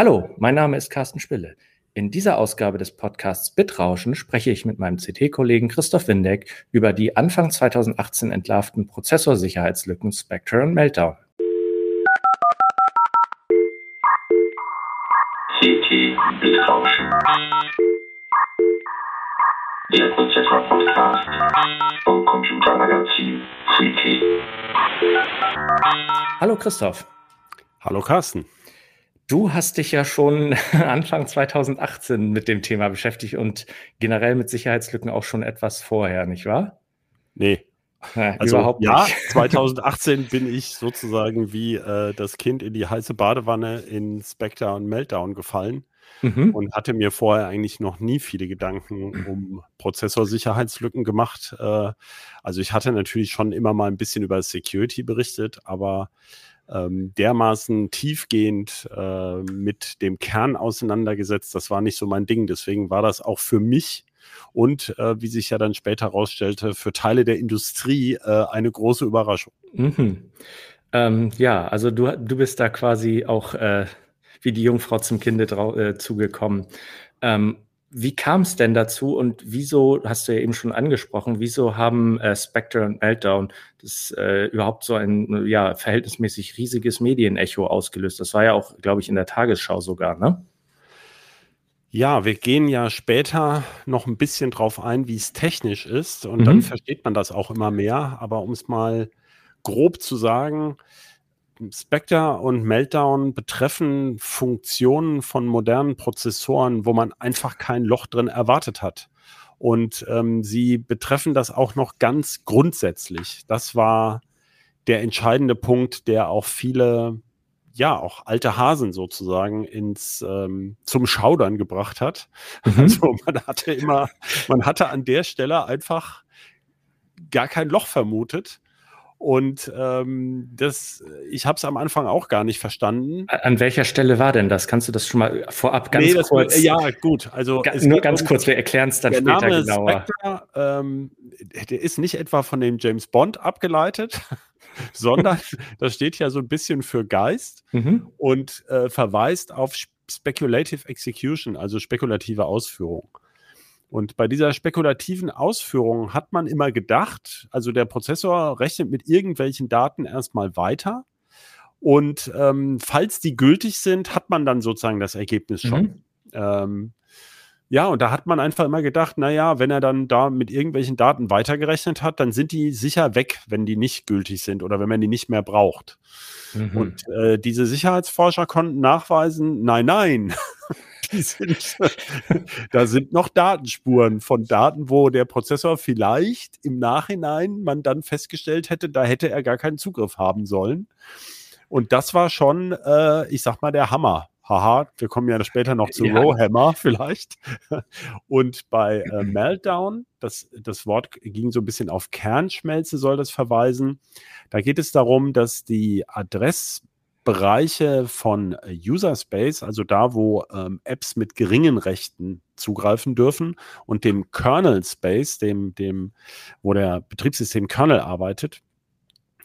Hallo, mein Name ist Carsten Spille. In dieser Ausgabe des Podcasts Bitrauschen spreche ich mit meinem CT-Kollegen Christoph Windeck über die Anfang 2018 entlarvten Prozessorsicherheitslücken Spectre und Meltdown. CT Bitrauschen. Der Prozessor-Podcast vom Computermagazin CT. Hallo Christoph. Hallo Carsten. Du hast dich ja schon Anfang 2018 mit dem Thema beschäftigt und generell mit Sicherheitslücken auch schon etwas vorher, nicht wahr? Nee. Ja, also, überhaupt ja, nicht. 2018 bin ich sozusagen wie äh, das Kind in die heiße Badewanne in Spectre und Meltdown gefallen Mhm. und hatte mir vorher eigentlich noch nie viele Gedanken um Prozessorsicherheitslücken gemacht. Äh, also ich hatte natürlich schon immer mal ein bisschen über Security berichtet, aber ähm, dermaßen tiefgehend äh, mit dem Kern auseinandergesetzt, das war nicht so mein Ding. Deswegen war das auch für mich und äh, wie sich ja dann später herausstellte, für Teile der Industrie äh, eine große Überraschung. Mhm. Ähm, ja, also du, du bist da quasi auch äh, wie die Jungfrau zum Kinde äh, zugekommen. Ähm, wie kam es denn dazu und wieso, hast du ja eben schon angesprochen, wieso haben äh, Spectre und Meltdown das äh, überhaupt so ein ja, verhältnismäßig riesiges Medienecho ausgelöst? Das war ja auch, glaube ich, in der Tagesschau sogar, ne? Ja, wir gehen ja später noch ein bisschen drauf ein, wie es technisch ist und Mhm. dann versteht man das auch immer mehr. Aber um es mal grob zu sagen, Spectre und Meltdown betreffen Funktionen von modernen Prozessoren, wo man einfach kein Loch drin erwartet hat. Und ähm, sie betreffen das auch noch ganz grundsätzlich. Das war der entscheidende Punkt, der auch viele, ja, auch alte Hasen sozusagen ins ähm, zum Schaudern gebracht hat. Mhm. Also man hatte immer, man hatte an der Stelle einfach gar kein Loch vermutet. Und ähm, das, ich habe es am Anfang auch gar nicht verstanden. An welcher Stelle war denn das? Kannst du das schon mal vorab ganz Nee, das, kurz? Ja, gut. Also Ga- nur ganz um- kurz, wir erklären es dann später Name genauer. Spectre, ähm, der ist nicht etwa von dem James Bond abgeleitet, sondern das steht ja so ein bisschen für Geist Mhm. und äh, verweist auf Sp- Speculative Execution, also spekulative Ausführung. Und bei dieser spekulativen Ausführung hat man immer gedacht, also der Prozessor rechnet mit irgendwelchen Daten erstmal weiter. Und ähm, falls die gültig sind, hat man dann sozusagen das Ergebnis schon. Mhm. Ähm, ja, und da hat man einfach immer gedacht, naja, wenn er dann da mit irgendwelchen Daten weitergerechnet hat, dann sind die sicher weg, wenn die nicht gültig sind oder wenn man die nicht mehr braucht. Mhm. Und äh, diese Sicherheitsforscher konnten nachweisen, nein, nein, sind, da sind noch Datenspuren von Daten, wo der Prozessor vielleicht im Nachhinein man dann festgestellt hätte, da hätte er gar keinen Zugriff haben sollen. Und das war schon, äh, ich sag mal, der Hammer. Haha, wir kommen ja später noch zu Ja. Rowhammer vielleicht. Und bei äh, Meltdown, das, das Wort ging so ein bisschen auf Kernschmelze, soll das verweisen. Da geht es darum, dass die Adressbereiche von äh, User Space, also da, wo ähm, Apps mit geringen Rechten zugreifen dürfen, und dem Kernel Space, dem, dem, wo der Betriebssystem Kernel arbeitet,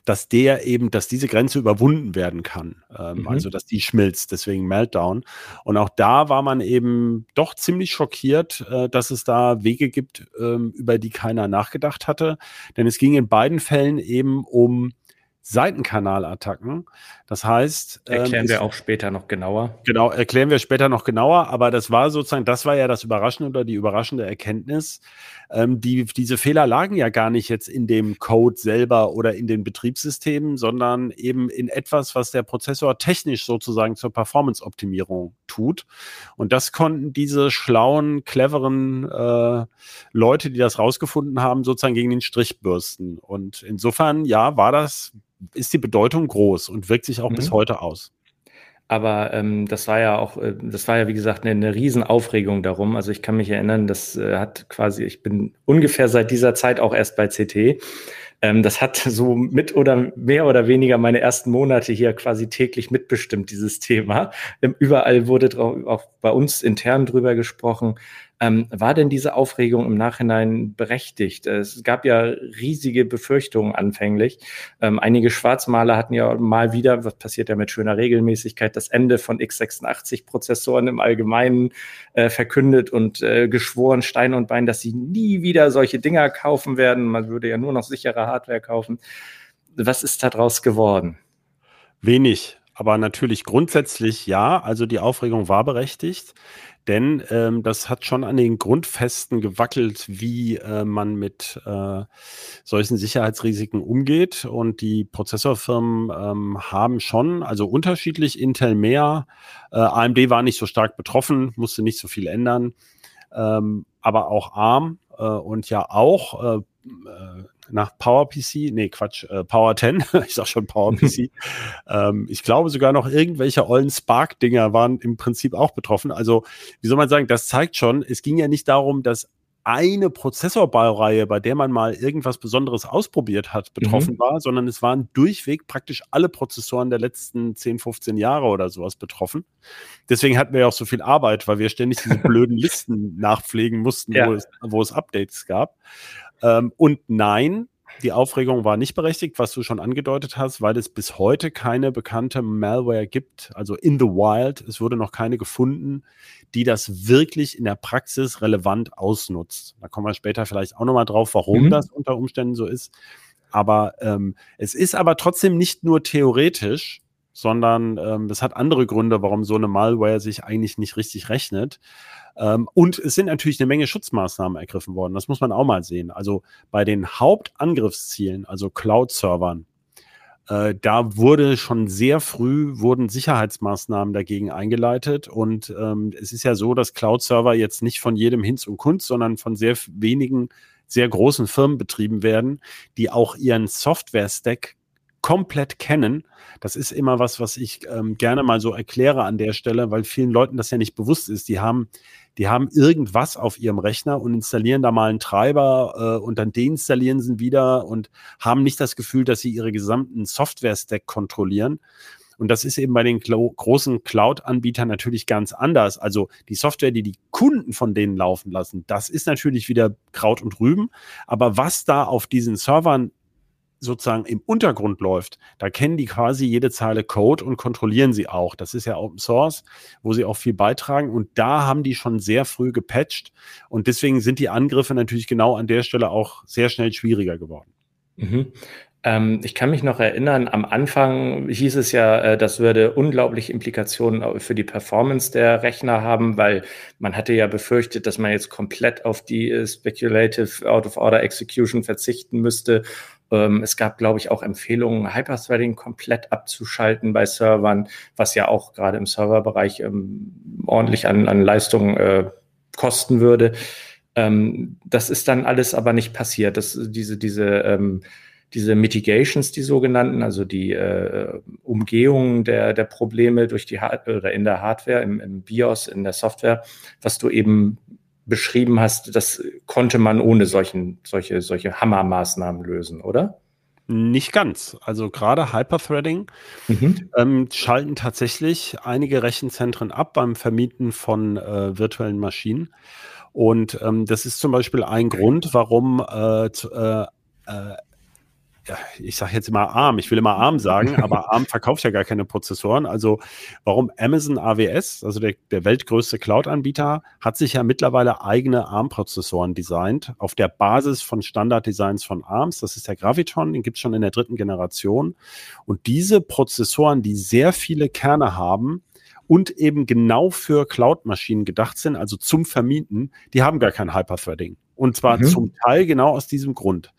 dass der eben, dass diese Grenze überwunden werden kann. Ähm, Mhm. Also, dass die schmilzt, deswegen Meltdown. Und auch da war man eben doch ziemlich schockiert, äh, dass es da Wege gibt, ähm, über die keiner nachgedacht hatte. Denn es ging in beiden Fällen eben um Seitenkanalattacken. Das heißt, ähm, Erklären es- wir auch später noch genauer. Genau, erklären wir später noch genauer, aber das war sozusagen, das war ja das Überraschende oder die überraschende Erkenntnis. Ähm, die, diese Fehler lagen ja gar nicht jetzt in dem Code selber oder in den Betriebssystemen, sondern eben in etwas, was der Prozessor technisch sozusagen zur Performance-Optimierung tut. Und das konnten diese schlauen, cleveren äh, Leute, die das rausgefunden haben, sozusagen gegen den Strich bürsten. Und insofern, ja, war das, ist die Bedeutung groß und wirkt sich auch Mhm. bis heute aus. Aber ähm, das war ja auch, äh, das war ja wie gesagt eine, eine Riesenaufregung darum. Also ich kann mich erinnern, das äh, hat quasi, ich bin ungefähr seit dieser Zeit auch erst bei CT. Ähm, das hat so mit oder mehr oder weniger meine ersten Monate hier quasi täglich mitbestimmt, dieses Thema. Ähm, überall wurde drauf, auch bei uns intern drüber gesprochen. Ähm, war denn diese Aufregung im Nachhinein berechtigt? Es gab ja riesige Befürchtungen anfänglich. Ähm, einige Schwarzmaler hatten ja mal wieder, was passiert ja mit schöner Regelmäßigkeit, das Ende von x86-Prozessoren im Allgemeinen äh, verkündet und äh, geschworen, Stein und Bein, dass sie nie wieder solche Dinger kaufen werden. Man würde ja nur noch sichere Hardware kaufen. Was ist daraus geworden? Wenig, aber natürlich grundsätzlich ja. Also die Aufregung war berechtigt, denn ähm, das hat schon an den Grundfesten gewackelt, wie äh, man mit äh, solchen Sicherheitsrisiken umgeht. Und die Prozessorfirmen ähm, haben schon, also unterschiedlich, Intel mehr. Äh, AMD war nicht so stark betroffen, musste nicht so viel ändern. Ähm, aber auch ARM äh, und ja auch äh, nach PowerPC, nee, Quatsch, äh, Power 10, ich sag schon PowerPC. ähm, ich glaube sogar noch irgendwelche ollen Spark-Dinger waren im Prinzip auch betroffen. Also, wie soll man sagen, das zeigt schon, es ging ja nicht darum, dass eine Prozessorbaureihe, bei der man mal irgendwas Besonderes ausprobiert hat, betroffen mhm. war, sondern es waren durchweg praktisch alle Prozessoren der letzten 10, 15 Jahre oder sowas betroffen. Deswegen hatten wir ja auch so viel Arbeit, weil wir ständig diese blöden Listen nachpflegen mussten, ja. wo, es, wo es Updates gab. Ähm, und nein, die Aufregung war nicht berechtigt, was du schon angedeutet hast, weil es bis heute keine bekannte Malware gibt, also in the wild. Es wurde noch keine gefunden, die das wirklich in der Praxis relevant ausnutzt. Da kommen wir später vielleicht auch nochmal drauf, warum mhm. das unter Umständen so ist. Aber ähm, es ist aber trotzdem nicht nur theoretisch, sondern ähm, es hat andere Gründe, warum so eine Malware sich eigentlich nicht richtig rechnet. Ähm, und es sind natürlich eine Menge Schutzmaßnahmen ergriffen worden. Das muss man auch mal sehen. Also bei den Hauptangriffszielen, also Cloud-Servern, äh, da wurde schon sehr früh wurden Sicherheitsmaßnahmen dagegen eingeleitet. Und ähm, es ist ja so, dass Cloud-Server jetzt nicht von jedem Hinz und Kunst, sondern von sehr wenigen sehr großen Firmen betrieben werden, die auch ihren Software-Stack komplett kennen. Das ist immer was, was ich ähm, gerne mal so erkläre an der Stelle, weil vielen Leuten das ja nicht bewusst ist. Die haben die haben irgendwas auf ihrem Rechner und installieren da mal einen Treiber äh, und dann deinstallieren sie wieder und haben nicht das Gefühl, dass sie ihre gesamten Software-Stack kontrollieren. Und das ist eben bei den großen Cloud-Anbietern natürlich ganz anders. Also die Software, die die Kunden von denen laufen lassen, das ist natürlich wieder Kraut und Rüben. Aber was da auf diesen Servern sozusagen im Untergrund läuft, da kennen die quasi jede Zeile Code und kontrollieren sie auch. Das ist ja Open Source, wo sie auch viel beitragen. Und da haben die schon sehr früh gepatcht. Und deswegen sind die Angriffe natürlich genau an der Stelle auch sehr schnell schwieriger geworden. Mhm. Ähm, ich kann mich noch erinnern, am Anfang hieß es ja, äh, das würde unglaubliche Implikationen für die Performance der Rechner haben, weil man hatte ja befürchtet, dass man jetzt komplett auf die äh, Speculative Out-of-Order Execution verzichten müsste ähm, es gab, glaube ich, auch Empfehlungen, Hyperthreading komplett abzuschalten bei Servern, was ja auch gerade im Serverbereich ähm, ordentlich an, an Leistung äh, kosten würde. Ähm, das ist dann alles aber nicht passiert. Das, diese, diese, ähm, diese Mitigations, die sogenannten, also die äh, Umgehung der, der Probleme durch die Hard oder in der Hardware, im, im BIOS, in der Software, was du eben beschrieben hast, das konnte man ohne solchen, solche, solche Hammermaßnahmen lösen, oder? Nicht ganz. Also gerade Hyperthreading mhm. ähm, schalten tatsächlich einige Rechenzentren ab beim Vermieten von äh, virtuellen Maschinen. Und ähm, das ist zum Beispiel ein Grund, warum äh, äh, äh ich sage jetzt immer ARM, ich will immer ARM sagen, aber ARM verkauft ja gar keine Prozessoren. Also warum Amazon AWS, also der, der weltgrößte Cloud-Anbieter, hat sich ja mittlerweile eigene ARM-Prozessoren designt, auf der Basis von Standarddesigns von ARMs. Das ist der Graviton, den gibt es schon in der dritten Generation. Und diese Prozessoren, die sehr viele Kerne haben, und eben genau für Cloud-Maschinen gedacht sind, also zum Vermieten, die haben gar kein Hyperthreading. Und zwar mhm. zum Teil genau aus diesem Grund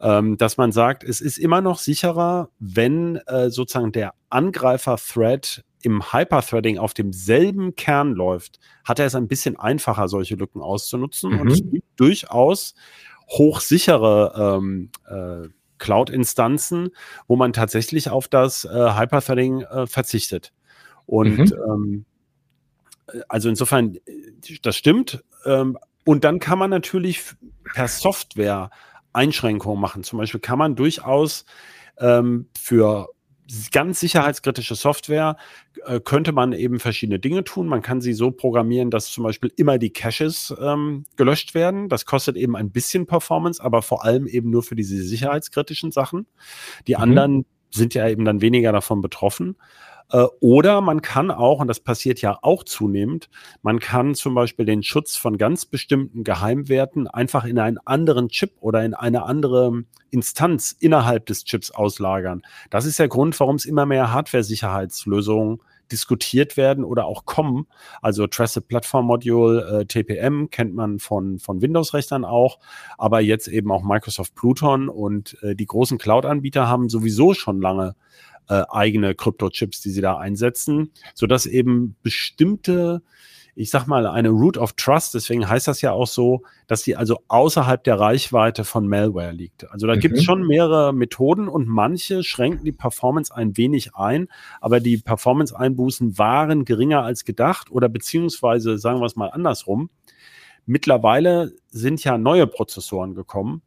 ähm, dass man sagt, es ist immer noch sicherer, wenn äh, sozusagen der Angreifer-Thread im Hyperthreading auf demselben Kern läuft, hat er es ein bisschen einfacher, solche Lücken auszunutzen. Mhm. Und es gibt durchaus hochsichere ähm, äh, Cloud-Instanzen, wo man tatsächlich auf das äh, Hyperthreading äh, verzichtet. Und mhm. ähm, also insofern, das stimmt. Ähm, und dann kann man natürlich per Software Einschränkungen machen. Zum Beispiel kann man durchaus ähm, für ganz sicherheitskritische Software äh, könnte man eben verschiedene Dinge tun. Man kann sie so programmieren, dass zum Beispiel immer die Caches ähm, gelöscht werden. Das kostet eben ein bisschen Performance, aber vor allem eben nur für diese sicherheitskritischen Sachen. Die mhm. anderen sind ja eben dann weniger davon betroffen. Äh, oder man kann auch, und das passiert ja auch zunehmend, man kann zum Beispiel den Schutz von ganz bestimmten Geheimwerten einfach in einen anderen Chip oder in eine andere Instanz innerhalb des Chips auslagern. Das ist der Grund, warum es immer mehr Hardware-Sicherheitslösungen diskutiert werden oder auch kommen. Also Trusted Platform Module, äh, TPM kennt man von, von Windows-Rechnern auch, aber jetzt eben auch Microsoft Pluton und äh, die großen Cloud-Anbieter haben sowieso schon lange äh, eigene Krypto-Chips, die sie da einsetzen, sodass eben bestimmte ich sag mal, eine Root of Trust, deswegen heißt das ja auch so, dass die also außerhalb der Reichweite von Malware liegt. Also da mhm. gibt es schon mehrere Methoden und manche schränken die Performance ein wenig ein, aber die Performance-Einbußen waren geringer als gedacht oder beziehungsweise sagen wir es mal andersrum. Mittlerweile sind ja neue Prozessoren gekommen,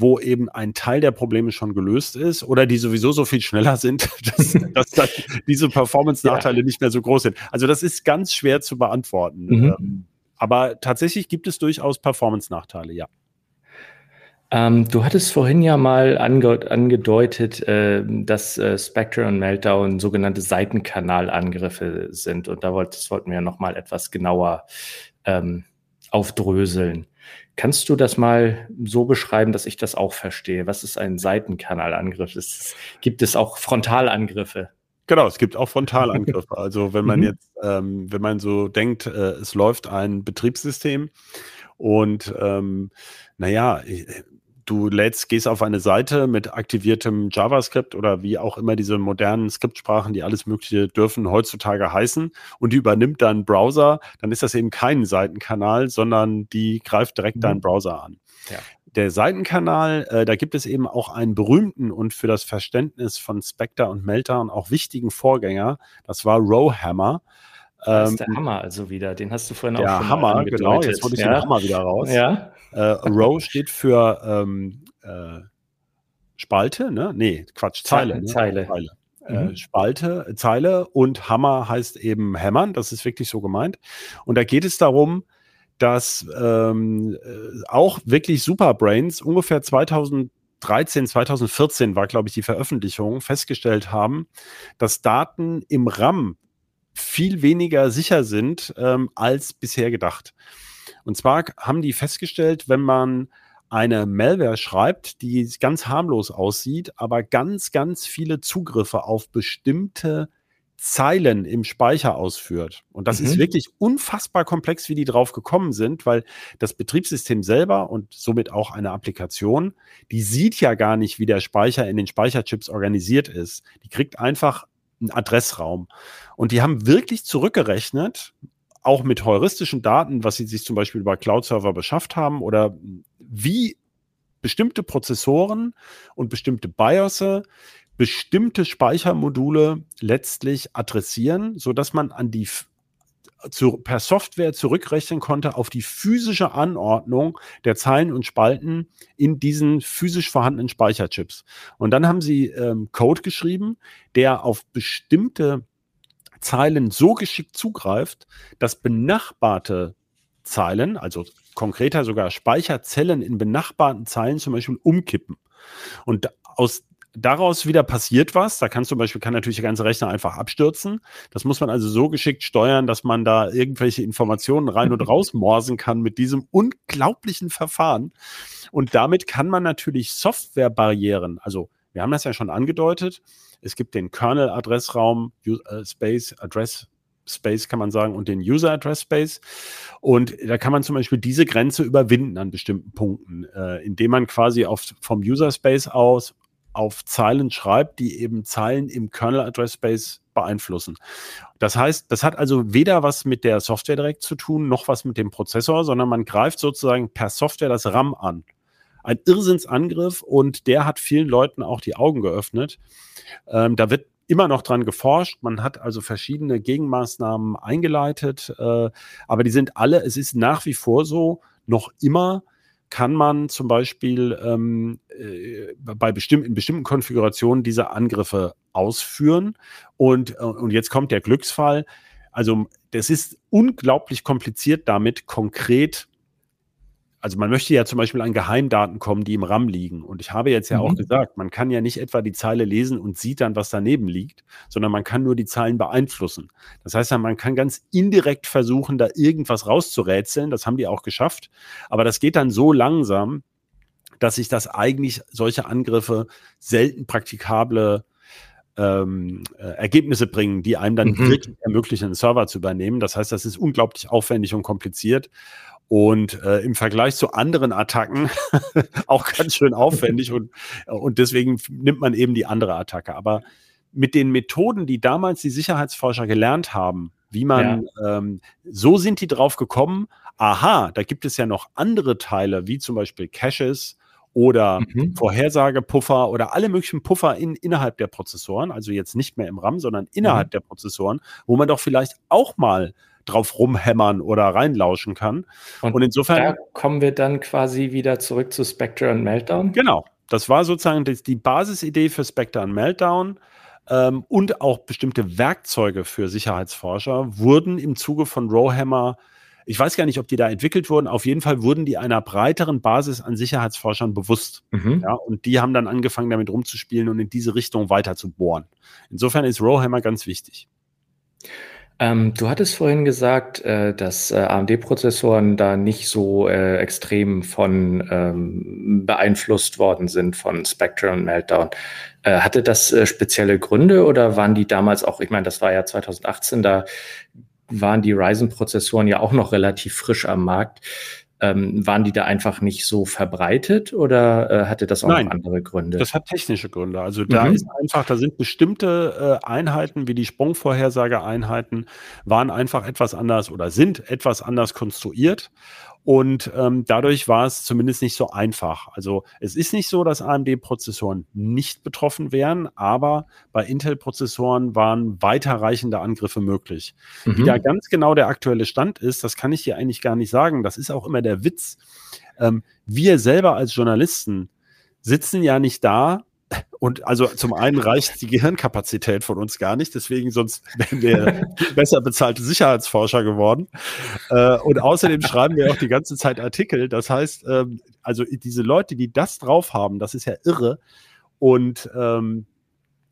wo eben ein Teil der Probleme schon gelöst ist oder die sowieso so viel schneller sind, dass, dass dann diese Performance-Nachteile ja. nicht mehr so groß sind. Also das ist ganz schwer zu beantworten. Mhm. Ähm, aber tatsächlich gibt es durchaus Performance-Nachteile, ja. Ähm, du hattest vorhin ja mal ange angedeutet, äh, dass äh, Spectre und Meltdown sogenannte Seitenkanalangriffe sind. Und da wollt, das wollten wir noch mal etwas genauer ähm, aufdröseln. Kannst du das mal so beschreiben, dass ich das auch verstehe? Was ist ein Seitenkanalangriff? Es, gibt es auch Frontalangriffe? Genau, es gibt auch Frontalangriffe. Also wenn man mhm. jetzt, ähm, wenn man so denkt, äh, es läuft ein Betriebssystem und ähm, naja, du lädst, gehst auf eine Seite mit aktiviertem JavaScript oder wie auch immer diese modernen Skriptsprachen, die alles Mögliche dürfen, heutzutage heißen und die übernimmt dann Browser, dann ist das eben kein Seitenkanal, sondern die greift direkt mhm. deinen Browser an. Ja. Der Seitenkanal, äh, da gibt es eben auch einen berühmten und für das Verständnis von Spectre und Meltdown auch wichtigen Vorgänger. Das war Rowhammer. Das ist der ähm, Hammer also wieder. Den hast du vorhin auch schon Hammer, genau. Jetzt hole ich ja. den Hammer wieder raus. Ja. Äh, Row steht für ähm, äh, Spalte, ne? Nee, Quatsch, Zeile. Zeile. Ne? Zeile. Äh, mhm. Spalte, Zeile und Hammer heißt eben hämmern, das ist wirklich so gemeint. Und da geht es darum, dass ähm, äh, auch wirklich Superbrains ungefähr 2013, 2014 war, glaube ich, die Veröffentlichung, festgestellt haben, dass Daten im RAM viel weniger sicher sind ähm, als bisher gedacht. Und zwar haben die festgestellt, wenn man eine Malware schreibt, die ganz harmlos aussieht, aber ganz, ganz viele Zugriffe auf bestimmte Zeilen im Speicher ausführt. Und das mhm. ist wirklich unfassbar komplex, wie die drauf gekommen sind, weil das Betriebssystem selber und somit auch eine Applikation, die sieht ja gar nicht, wie der Speicher in den Speicherchips organisiert ist. Die kriegt einfach einen Adressraum. Und die haben wirklich zurückgerechnet, auch mit heuristischen Daten, was sie sich zum Beispiel über Cloud-Server beschafft haben oder wie bestimmte Prozessoren und bestimmte BIOSe bestimmte Speichermodule letztlich adressieren, so dass man an die zu, per Software zurückrechnen konnte auf die physische Anordnung der Zeilen und Spalten in diesen physisch vorhandenen Speicherchips. Und dann haben sie ähm, Code geschrieben, der auf bestimmte Zeilen so geschickt zugreift, dass benachbarte Zeilen, also konkreter sogar Speicherzellen in benachbarten Zeilen zum Beispiel umkippen. Und aus daraus wieder passiert was. Da kann zum Beispiel kann natürlich der ganze Rechner einfach abstürzen. Das muss man also so geschickt steuern, dass man da irgendwelche Informationen rein und raus morsen kann mit diesem unglaublichen Verfahren. Und damit kann man natürlich Softwarebarrieren, also wir haben das ja schon angedeutet, es gibt den Kernel-Adressraum, äh, Space, Address Space kann man sagen und den User Address Space. Und da kann man zum Beispiel diese Grenze überwinden an bestimmten Punkten, äh, indem man quasi auf, vom User Space aus auf Zeilen schreibt, die eben Zeilen im Kernel Address Space beeinflussen. Das heißt, das hat also weder was mit der Software direkt zu tun, noch was mit dem Prozessor, sondern man greift sozusagen per Software das RAM an ein Irrsinnsangriff und der hat vielen Leuten auch die Augen geöffnet. Ähm, da wird immer noch dran geforscht. Man hat also verschiedene Gegenmaßnahmen eingeleitet, äh, aber die sind alle, es ist nach wie vor so, noch immer kann man zum Beispiel ähm, äh, bei bestimmten, in bestimmten Konfigurationen diese Angriffe ausführen. Und, äh, und jetzt kommt der Glücksfall. Also das ist unglaublich kompliziert damit konkret also man möchte ja zum Beispiel an Geheimdaten kommen, die im RAM liegen. Und ich habe jetzt ja mhm. auch gesagt, man kann ja nicht etwa die Zeile lesen und sieht dann, was daneben liegt, sondern man kann nur die Zeilen beeinflussen. Das heißt ja, man kann ganz indirekt versuchen, da irgendwas rauszurätseln. Das haben die auch geschafft. Aber das geht dann so langsam, dass sich das eigentlich solche Angriffe selten praktikable ähm, äh, Ergebnisse bringen, die einem dann mhm. wirklich ermöglichen, einen Server zu übernehmen. Das heißt, das ist unglaublich aufwendig und kompliziert. Und äh, im Vergleich zu anderen Attacken auch ganz schön aufwendig und, und deswegen nimmt man eben die andere Attacke. Aber mit den Methoden, die damals die Sicherheitsforscher gelernt haben, wie man, ja. ähm, so sind die drauf gekommen, aha, da gibt es ja noch andere Teile, wie zum Beispiel Caches oder mhm. Vorhersagepuffer oder alle möglichen Puffer in, innerhalb der Prozessoren, also jetzt nicht mehr im RAM, sondern innerhalb mhm. der Prozessoren, wo man doch vielleicht auch mal drauf rumhämmern oder reinlauschen kann. Und, und insofern. Da kommen wir dann quasi wieder zurück zu Spectre und Meltdown. Genau. Das war sozusagen die, Basisidee für Spectre und Meltdown. Ähm, und auch bestimmte Werkzeuge für Sicherheitsforscher wurden im Zuge von Rowhammer ich weiß gar nicht, ob die da entwickelt wurden. Auf jeden Fall wurden die einer breiteren Basis an Sicherheitsforschern bewusst. Mhm. Ja, und die haben dann angefangen, damit rumzuspielen und in diese Richtung weiter zu bohren. Insofern ist Rowhammer ganz wichtig. Ähm, du hattest vorhin gesagt, äh, dass äh, AMD-Prozessoren da nicht so äh, extrem von ähm, beeinflusst worden sind von Spectre und Meltdown. Äh, hatte das äh, spezielle Gründe oder waren die damals auch, ich meine, das war ja 2018, da waren die Ryzen-Prozessoren ja auch noch relativ frisch am Markt. Ähm, waren die da einfach nicht so verbreitet oder äh, hatte das auch Nein, noch andere Gründe? Das hat technische Gründe. Also da mhm. ist einfach, da sind bestimmte äh, Einheiten wie die Sprungvorhersageeinheiten waren einfach etwas anders oder sind etwas anders konstruiert. Und ähm, dadurch war es zumindest nicht so einfach. Also es ist nicht so, dass AMD-Prozessoren nicht betroffen wären, aber bei Intel-Prozessoren waren weiterreichende Angriffe möglich. Mhm. Wie da ganz genau der aktuelle Stand ist, das kann ich hier eigentlich gar nicht sagen. Das ist auch immer der Witz. Ähm, wir selber als Journalisten sitzen ja nicht da und also zum einen reicht die Gehirnkapazität von uns gar nicht, deswegen sonst wären wir besser bezahlte Sicherheitsforscher geworden. Äh, und außerdem schreiben wir auch die ganze Zeit Artikel. Das heißt, ähm, also diese Leute, die das drauf haben, das ist ja irre. Und ähm,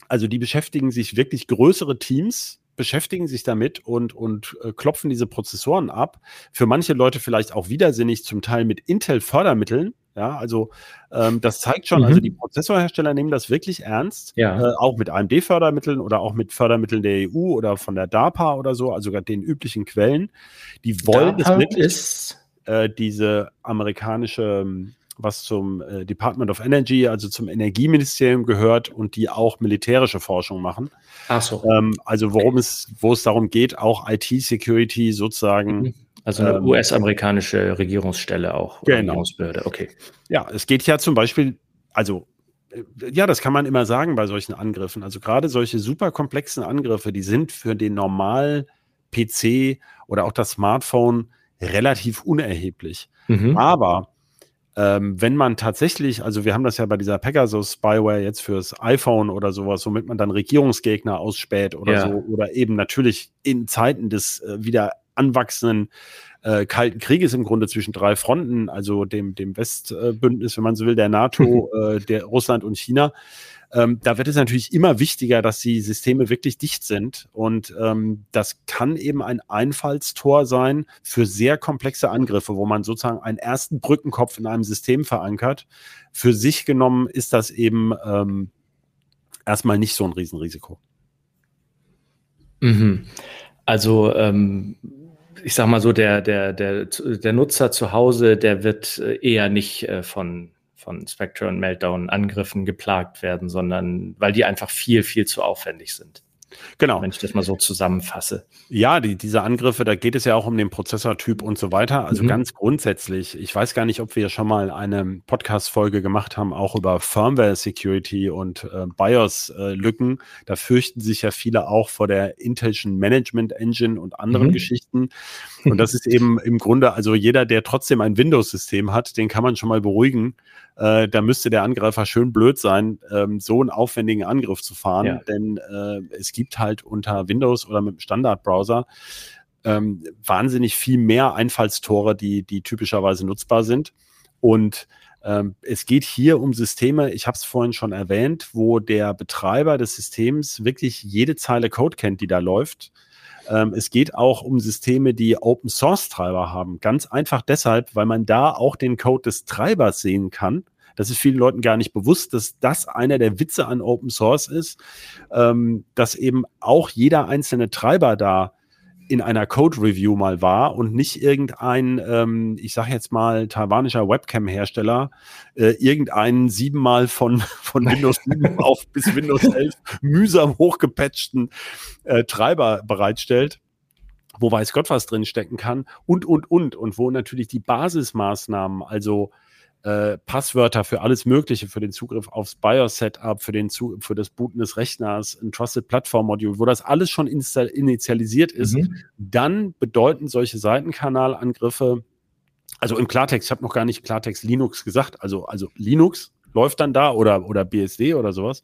also die beschäftigen sich wirklich größere Teams beschäftigen sich damit und, und äh, klopfen diese Prozessoren ab. Für manche Leute vielleicht auch widersinnig, zum Teil mit Intel-Fördermitteln. Ja, also ähm, das zeigt schon, also mhm. also die Prozessorhersteller nehmen das wirklich ernst, ja. äh, auch mit AMD-Fördermitteln oder auch mit Fördermitteln der EU oder von der DARPA oder so, also den üblichen Quellen. Die wollen es wirklich, ist äh, diese amerikanische was zum äh, Department of Energy, also zum Energieministerium gehört und die auch militärische Forschung machen. Ach so. Ähm, also worum es, wo es darum geht, auch IT-Security sozusagen mhm. Also eine ähm, US-amerikanische Regierungsstelle auch. Genau. Regierungsbehörde, okay. Ja, es geht ja zum Beispiel, also äh, ja, das kann man immer sagen bei solchen Angriffen. Also gerade solche super komplexen Angriffe, die sind für den normalen PC oder auch das Smartphone relativ unerheblich. Mhm. Aber ähm, wenn man tatsächlich, also wir haben das ja bei dieser Pegasus-Spyware jetzt fürs iPhone oder sowas, womit man dann Regierungsgegner ausspäht oder ja. so, oder eben natürlich in Zeiten des äh, wieder anwachsenden äh, Kalten Krieges im Grunde zwischen drei Fronten, also dem, dem Westbündnis, wenn man so will, der NATO, äh, der Russland und China. Ähm, da wird es natürlich immer wichtiger, dass die Systeme wirklich dicht sind. Und ähm, das kann eben ein Einfallstor sein für sehr komplexe Angriffe, wo man sozusagen einen ersten Brückenkopf in einem System verankert. Für sich genommen ist das eben ähm, erstmal nicht so ein Riesenrisiko. Mhm. Also ähm, ich sag mal so, der, der, der, der Nutzer zu Hause, der wird äh, eher nicht äh, von, von Spectre und Meltdown Angriffen geplagt werden, sondern weil die einfach viel, viel zu aufwendig sind. Genau. Wenn ich das mal so zusammenfasse. Ja, die, diese Angriffe, da geht es ja auch um den Prozessortyp und so weiter. Also mhm. ganz grundsätzlich, ich weiß gar nicht, ob wir schon mal eine Podcast-Folge gemacht haben, auch über Firmware Security und äh, BIOS-Lücken. Da fürchten sich ja viele auch vor der Intelligent Management Engine und anderen mhm. Geschichten. Und das ist eben im Grunde, also jeder, der trotzdem ein Windows-System hat, den kann man schon mal beruhigen äh, da müsste der Angreifer schön blöd sein, ähm, so einen aufwendigen Angriff zu fahren. Ja. Denn äh, es gibt halt unter Windows oder mit dem Standardbrowser ähm, wahnsinnig viel mehr Einfallstore, die, die typischerweise nutzbar sind. Und ähm, es geht hier um Systeme, ich habe es vorhin schon erwähnt, wo der Betreiber des Systems wirklich jede Zeile Code kennt, die da läuft ähm, es geht auch um Systeme, die Open Source Treiber haben. Ganz einfach deshalb, weil man da auch den Code des Treibers sehen kann. Das ist vielen Leuten gar nicht bewusst, dass das einer der Witze an Open Source ist, ähm, dass eben auch jeder einzelne Treiber da in einer Code-Review mal war und nicht irgendein, ähm, ich sage jetzt mal, taiwanischer Webcam-Hersteller äh, irgendeinen siebenmal von, von Windows 7 auf bis Windows 11 mühsam hochgepatchten äh, Treiber bereitstellt wo weiß Gott was drin stecken kann und, und, und. Und wo natürlich die Basismaßnahmen, also äh, Passwörter für alles Mögliche, für den Zugriff aufs BIOS-Setup, für, den für das Booten des Rechners, ein Trusted Platform-Modul, wo das alles schon initialisiert ist, mhm. dann bedeuten solche Seitenkanalangriffe, also im Klartext, ich habe noch gar nicht Klartext Linux gesagt, also, also Linux läuft dann da oder, oder BSD oder sowas,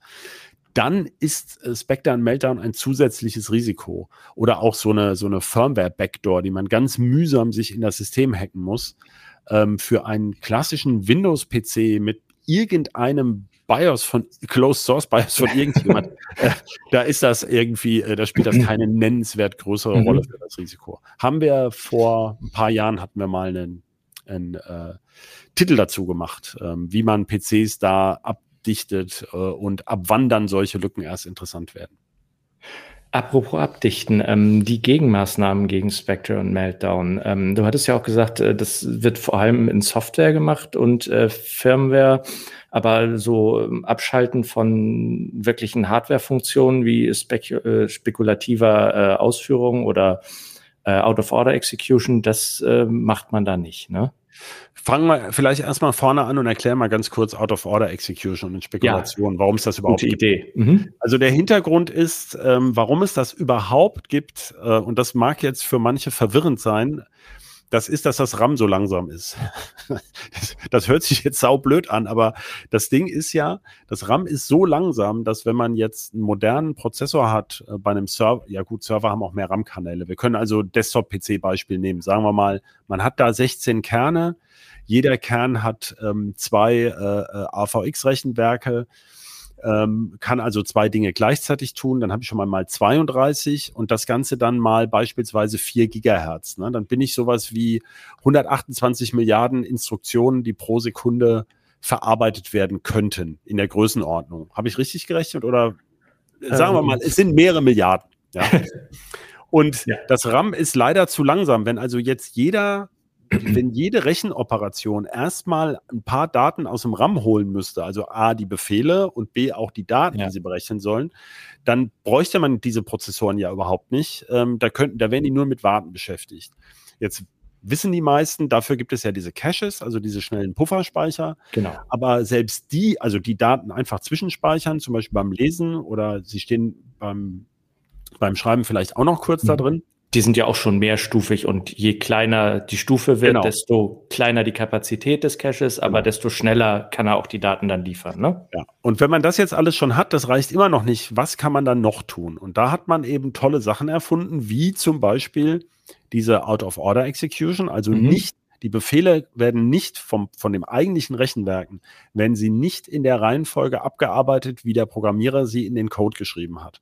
dann ist äh, Spectre und Meltdown ein zusätzliches Risiko. Oder auch so eine, so eine Firmware-Backdoor, die man ganz mühsam sich in das System hacken muss ähm, für einen klassischen Windows-PC mit irgendeinem BIOS von Closed Source BIOS von irgendjemand, äh, da ist das irgendwie, äh, da spielt das keine nennenswert größere mhm. Rolle für das Risiko. Haben wir vor ein paar Jahren hatten wir mal einen, einen äh, Titel dazu gemacht, ähm, wie man PCs da abdichtet äh, und ab wann dann solche Lücken erst interessant werden. Apropos Abdichten, ähm, die Gegenmaßnahmen gegen Spectre und Meltdown. Ähm, du hattest ja auch gesagt, äh, das wird vor allem in Software gemacht und äh, Firmware, aber so ähm, Abschalten von wirklichen Hardware-Funktionen wie Speku äh, spekulativer äh, Ausführung oder äh, Out-of-Order-Execution, das äh, macht man da nicht, ne? Fangen wir vielleicht erstmal vorne an und erklären mal ganz kurz Out-of-Order-Execution und Spekulation. Ja, warum es das überhaupt gute Idee. gibt. Mhm. Also der Hintergrund ist, ähm, warum es das überhaupt gibt, äh, und das mag jetzt für manche verwirrend sein, das ist, dass das RAM so langsam ist. Das, das, hört sich jetzt saublöd an, aber das Ding ist ja, das RAM ist so langsam, dass wenn man jetzt einen modernen Prozessor hat äh, bei einem Server, ja gut, Server haben auch mehr RAM-Kanäle. Wir können also Desktop-PC-Beispiel nehmen. Sagen wir mal, man hat da 16 Kerne, jeder Kern hat ähm, zwei äh, äh AVX-Rechenwerke, ähm, kann also zwei Dinge gleichzeitig tun. Dann habe ich schon mal mal 32 und das Ganze dann mal beispielsweise 4 Gigahertz. Ne? Dann bin ich sowas wie 128 Milliarden Instruktionen, die pro Sekunde verarbeitet werden könnten in der Größenordnung. Habe ich richtig gerechnet oder sagen wir ähm. mal, es sind mehrere Milliarden. Ja. Und ja. das RAM ist leider zu langsam. Wenn also jetzt jeder wenn jede Rechenoperation erstmal ein paar Daten aus dem RAM holen müsste, also A, die Befehle und B, auch die Daten, ja. die sie berechnen sollen, dann bräuchte man diese Prozessoren ja überhaupt nicht. Ähm, da, könnten, da wären die nur mit Warten beschäftigt. Jetzt wissen die meisten, dafür gibt es ja diese Caches, also diese schnellen Pufferspeicher. Genau. Aber selbst die, also die Daten einfach zwischenspeichern, zum Beispiel beim Lesen oder sie stehen beim, beim Schreiben vielleicht auch noch kurz mhm. da drin die sind ja auch schon mehrstufig und je kleiner die Stufe wird, genau. desto kleiner die Kapazität des Caches, aber genau. desto schneller kann er auch die Daten dann liefern. Ne? Ja. Und wenn man das jetzt alles schon hat, das reicht immer noch nicht. Was kann man dann noch tun? Und da hat man eben tolle Sachen erfunden, wie zum Beispiel diese Out-of-Order-Execution, also mhm. nicht die Befehle werden nicht vom, von dem eigentlichen Rechenwerken, wenn sie nicht in der Reihenfolge abgearbeitet, wie der Programmierer sie in den Code geschrieben hat.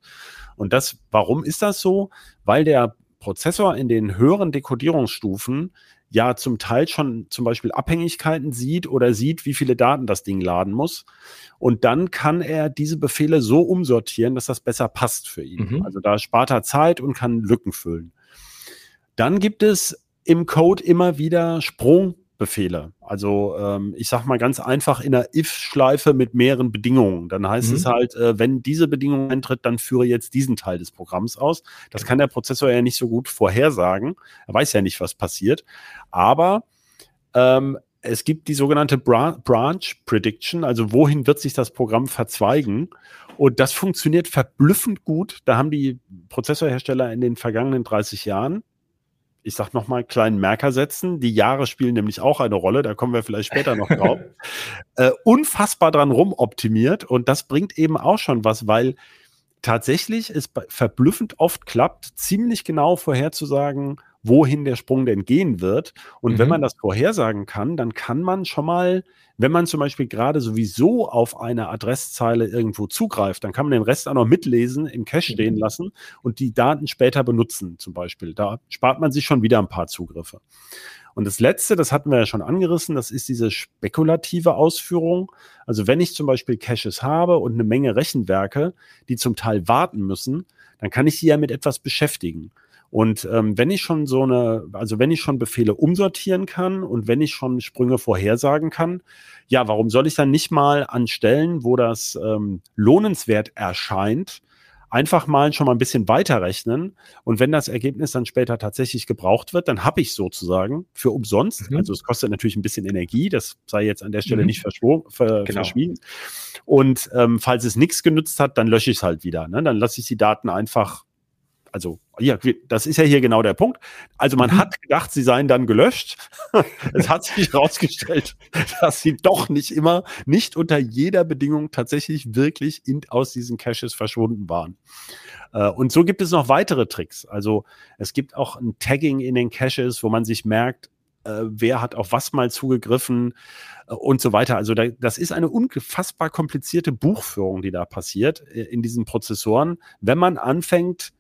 Und das, warum ist das so? Weil der Prozessor in den höheren Dekodierungsstufen ja zum Teil schon zum Beispiel Abhängigkeiten sieht oder sieht, wie viele Daten das Ding laden muss. Und dann kann er diese Befehle so umsortieren, dass das besser passt für ihn. Mhm. Also da spart er Zeit und kann Lücken füllen. Dann gibt es im Code immer wieder Sprungbefehle. Also ähm, ich sag mal ganz einfach in einer if-Schleife mit mehreren Bedingungen. Dann heißt Mhm. es halt, äh, wenn diese Bedingung eintritt, dann führe jetzt diesen Teil des Programms aus. Das kann der Prozessor ja nicht so gut vorhersagen. Er weiß ja nicht, was passiert. Aber ähm, es gibt die sogenannte Bra Branch Prediction, also wohin wird sich das Programm verzweigen. Und das funktioniert verblüffend gut. Da haben die Prozessorhersteller in den vergangenen 30 Jahren, ich sag nochmal, kleinen Merker setzen. Die Jahre spielen nämlich auch eine Rolle, da kommen wir vielleicht später noch drauf. äh, unfassbar dran rumoptimiert. Und das bringt eben auch schon was, weil tatsächlich es verblüffend oft klappt, ziemlich genau vorherzusagen, wohin der Sprung denn gehen wird. Und wenn Mhm. man das vorhersagen kann, dann kann man schon mal, wenn man zum Beispiel gerade sowieso auf eine Adresszeile irgendwo zugreift, dann kann man den Rest auch noch mitlesen, im Cache stehen lassen und die Daten später benutzen, zum Beispiel. Da spart man sich schon wieder ein paar Zugriffe. Und das letzte, das hatten wir ja schon angerissen, das ist diese spekulative Ausführung. Also wenn ich zum Beispiel Caches habe und eine Menge Rechenwerke, die zum Teil warten müssen, dann kann ich sie ja mit etwas beschäftigen. Und ähm, wenn ich schon so eine, also wenn ich schon Befehle umsortieren kann und wenn ich schon Sprünge vorhersagen kann, ja, warum soll ich dann nicht mal an Stellen, wo das ähm, lohnenswert erscheint, einfach mal schon mal ein bisschen weiterrechnen. Und wenn das Ergebnis dann später tatsächlich gebraucht wird, dann habe ich sozusagen für umsonst, Mhm. also es kostet natürlich ein bisschen Energie, das sei jetzt an der Stelle Mhm. nicht ver Genau. verschwiegen. Und ähm, falls es nichts genützt hat, dann lösche ich es halt wieder. Ne? Dann lasse ich die Daten einfach, also ja, das ist ja hier genau der Punkt. Also man Mhm. hat gedacht, sie seien dann gelöscht. es hat sich herausgestellt, dass sie doch nicht immer, nicht unter jeder Bedingung tatsächlich wirklich in, aus diesen Caches verschwunden waren. Äh, Und so gibt es noch weitere Tricks. Also es gibt auch ein Tagging in den Caches, wo man sich merkt, äh, wer hat auf was mal zugegriffen äh, und so weiter. Also da, das ist eine unfassbar komplizierte Buchführung, die da passiert in diesen Prozessoren, wenn man anfängt,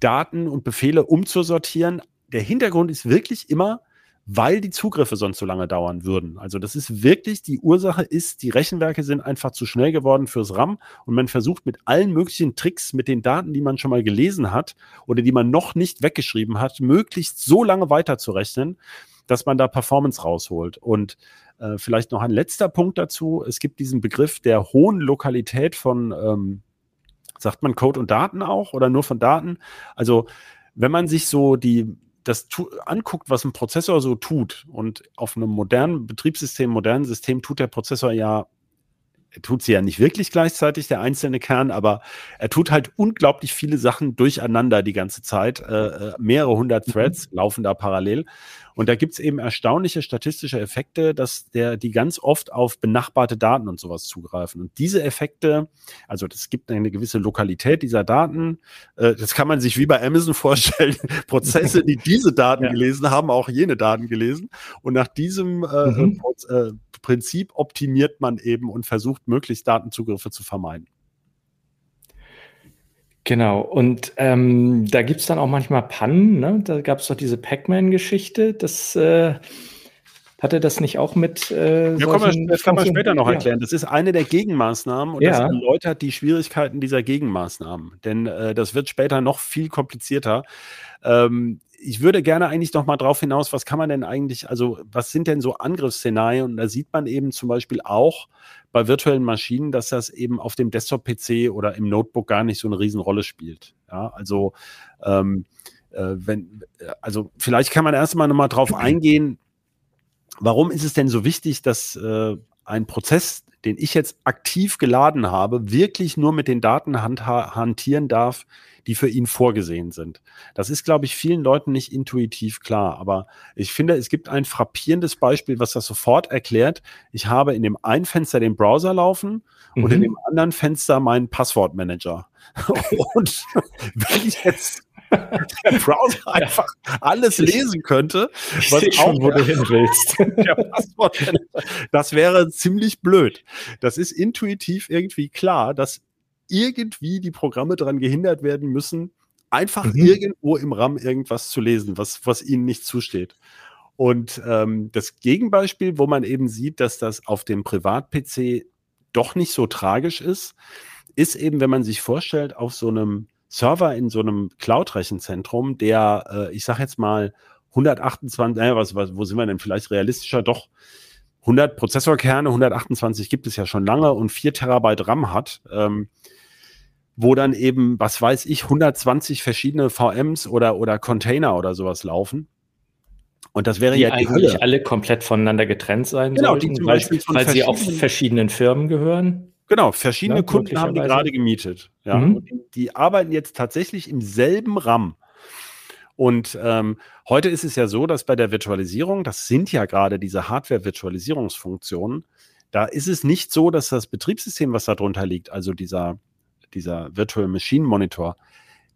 Daten und Befehle umzusortieren. Der Hintergrund ist wirklich immer, weil die Zugriffe sonst so lange dauern würden. Also das ist wirklich, die Ursache ist, die Rechenwerke sind einfach zu schnell geworden fürs RAM und man versucht mit allen möglichen Tricks, mit den Daten, die man schon mal gelesen hat oder die man noch nicht weggeschrieben hat, möglichst so lange weiterzurechnen, dass man da Performance rausholt. Und äh, vielleicht noch ein letzter Punkt dazu. Es gibt diesen Begriff der hohen Lokalität von, ähm, sagt man Code und Daten auch oder nur von Daten? Also wenn man sich so die das anguckt, was ein Prozessor so tut und auf einem modernen Betriebssystem, modernen System tut der Prozessor ja er tut sie ja nicht wirklich gleichzeitig, der einzelne Kern, aber er tut halt unglaublich viele Sachen durcheinander die ganze Zeit. Äh, äh, mehrere hundert Threads laufen da parallel. Und da gibt's eben erstaunliche statistische Effekte, dass der, die ganz oft auf benachbarte Daten und sowas zugreifen. Und diese Effekte, also das gibt eine gewisse Lokalität dieser Daten. Äh, das kann man sich wie bei Amazon vorstellen. Prozesse, die diese Daten Ja. gelesen haben, auch jene Daten gelesen. Und nach diesem äh, Mhm. Äh, Prinzip optimiert man eben und versucht, möglichst Datenzugriffe zu vermeiden. Genau, und ähm, da gibt's dann auch manchmal Pannen, ne? Da gab's doch diese Pac-Man-Geschichte. Das äh, hatte das nicht auch mit äh, Ja, kann man, das kann man später noch Ja. erklären. Das ist eine der Gegenmaßnahmen und das Ja. erläutert die Schwierigkeiten dieser Gegenmaßnahmen. Denn äh, das wird später noch viel komplizierter. Ähm, ich würde gerne eigentlich noch mal drauf hinaus, was kann man denn eigentlich, also was sind denn so Angriffsszenarien? Und da sieht man eben zum Beispiel auch bei virtuellen Maschinen, dass das eben auf dem Desktop-PC oder im Notebook gar nicht so eine Riesenrolle spielt. Ja, also ähm, äh, wenn, also vielleicht kann man erstmal noch mal drauf eingehen, warum ist es denn so wichtig, dass äh, ein Prozess, den ich jetzt aktiv geladen habe, wirklich nur mit den Daten hantieren darf, die für ihn vorgesehen sind. Das ist, glaube ich, vielen Leuten nicht intuitiv klar. Aber ich finde, es gibt ein frappierendes Beispiel, was das sofort erklärt. Ich habe in dem einen Fenster den Browser laufen und in Mhm. dem anderen Fenster meinen Passwortmanager. und wenn ich jetzt der Browser einfach alles lesen könnte, Ich was sehe schon, auch- wo du hin willst. Das wäre ziemlich blöd. Das ist intuitiv irgendwie klar, dass irgendwie die Programme daran gehindert werden müssen, einfach Mhm. irgendwo im RAM irgendwas zu lesen, was, was ihnen nicht zusteht. Und ähm, das Gegenbeispiel, wo man eben sieht, dass das auf dem Privat-PC doch nicht so tragisch ist, ist eben, wenn man sich vorstellt, auf so einem Server in so einem Cloud-Rechenzentrum, der, äh, ich sag jetzt mal, 128, naja, was, was, wo sind wir denn vielleicht realistischer? Doch 100 Prozessorkerne, 128 gibt es ja schon lange und 4 Terabyte RAM hat, ähm, wo dann eben, was weiß ich, 120 verschiedene VMs oder, oder Container oder sowas laufen. Und das wäre die ja die eigentlich alle komplett voneinander getrennt sein genau, sollten, die zum weil, Beispiel weil sie auf verschiedenen- verschiedenen Firmen gehören. Genau, verschiedene Ja, Kunden haben die gerade gemietet. Ja, Mhm. die, arbeiten jetzt tatsächlich im selben RAM. Und ähm, heute ist es ja so, dass bei der Virtualisierung, das sind ja gerade diese Hardware-Virtualisierungsfunktionen, da ist es nicht so, dass das Betriebssystem, was da drunter liegt, also dieser, dieser Virtual Machine Monitor,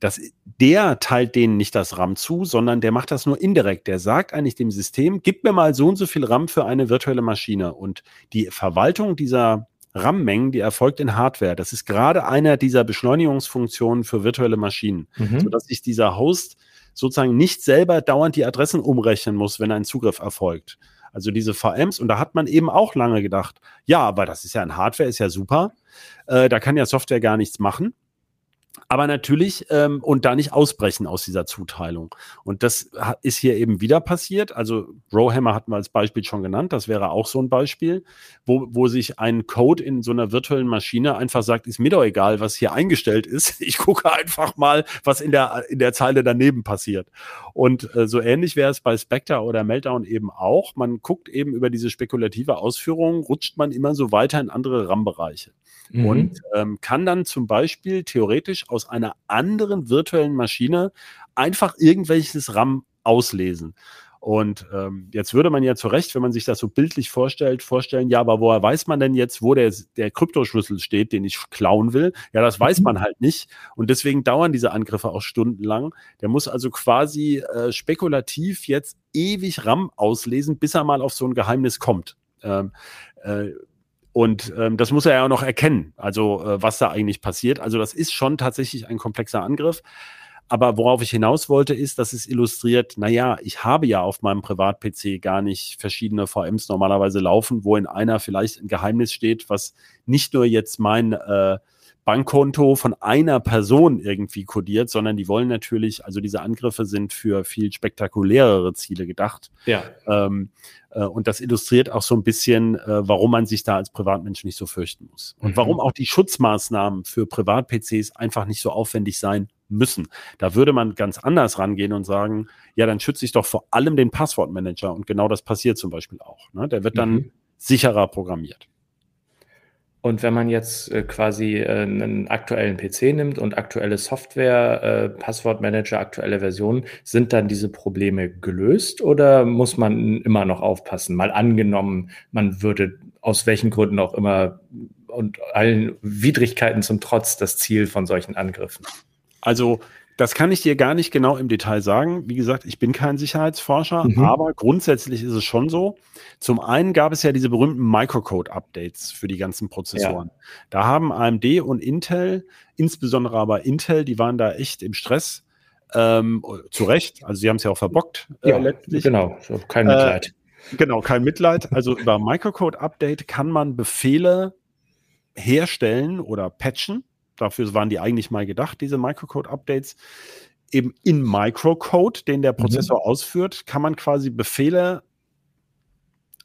dass der teilt denen nicht das RAM zu, sondern der macht das nur indirekt. Der sagt eigentlich dem System, gib mir mal so und so viel RAM für eine virtuelle Maschine. Und die Verwaltung dieser RAM-Mengen, die erfolgt in Hardware. Das ist gerade einer dieser Beschleunigungsfunktionen für virtuelle Maschinen, Mhm. sodass sich dieser Host sozusagen nicht selber dauernd die Adressen umrechnen muss, wenn ein Zugriff erfolgt. Also diese VMs, und da hat man eben auch lange gedacht, ja, aber das ist ja ein Hardware, ist ja super. Äh, da kann ja Software gar nichts machen. Aber natürlich ähm, und da nicht ausbrechen aus dieser Zuteilung. Und das ist hier eben wieder passiert. Also Rowhammer hatten wir als Beispiel schon genannt. Das wäre auch so ein Beispiel, wo, wo sich ein Code in so einer virtuellen Maschine einfach sagt, ist mir doch egal, was hier eingestellt ist. Ich gucke einfach mal, was in der, in der Zeile daneben passiert. Und äh, so ähnlich wäre es bei Spectre oder Meltdown eben auch. Man guckt eben über diese spekulative Ausführung, rutscht man immer so weiter in andere RAM-Bereiche Mhm. und ähm, kann dann zum Beispiel theoretisch aus einer anderen virtuellen Maschine einfach irgendwelches RAM auslesen. Und ähm, jetzt würde man ja zu Recht, wenn man sich das so bildlich vorstellt, vorstellen, ja, aber woher weiß man denn jetzt, wo der, der Kryptoschlüssel steht, den ich klauen will? Ja, das weiß Mhm. man halt nicht. Und deswegen dauern diese Angriffe auch stundenlang. Der muss also quasi äh, spekulativ jetzt ewig RAM auslesen, bis er mal auf so ein Geheimnis kommt. Ähm, äh, und ähm, das muss er ja auch noch erkennen, also äh, was da eigentlich passiert. Also das ist schon tatsächlich ein komplexer Angriff. Aber worauf ich hinaus wollte, ist, dass es illustriert, naja, ich habe ja auf meinem Privat-PC gar nicht verschiedene VMs normalerweise laufen, wo in einer vielleicht ein Geheimnis steht, was nicht nur jetzt mein äh, Bankkonto von einer Person irgendwie kodiert, sondern die wollen natürlich, also diese Angriffe sind für viel spektakulärere Ziele gedacht. ja. Ähm, äh, und das illustriert auch so ein bisschen, äh, warum man sich da als Privatmensch nicht so fürchten muss. Und Mhm. warum auch die Schutzmaßnahmen für Privat-PCs einfach nicht so aufwendig sein müssen. Da würde man ganz anders rangehen und sagen, ja, dann schütze ich doch vor allem den Passwortmanager. Und genau das passiert zum Beispiel auch. Ne? Der wird dann Mhm. sicherer programmiert. Und wenn man jetzt äh, quasi äh, einen aktuellen PC nimmt und aktuelle Software, äh, Passwortmanager, aktuelle Versionen, sind dann diese Probleme gelöst oder muss man immer noch aufpassen? Mal angenommen, man würde aus welchen Gründen auch immer und allen Widrigkeiten zum Trotz das Ziel von solchen Angriffen. Also, das kann ich dir gar nicht genau im Detail sagen. Wie gesagt, ich bin kein Sicherheitsforscher, Mhm. aber grundsätzlich ist es schon so. Zum einen gab es ja diese berühmten Microcode-Updates für die ganzen Prozessoren. Da haben AMD und Intel, insbesondere aber Intel, die waren da echt im Stress. Ähm, zu Recht, also sie haben es ja auch verbockt äh, letztlich. genau, kein Äh, Mitleid. Genau, kein Mitleid. Also über Microcode-Update kann man Befehle herstellen oder patchen. Dafür waren die eigentlich mal gedacht, diese Microcode-Updates. Eben in Microcode, den der Prozessor ausführt, kann man quasi Befehle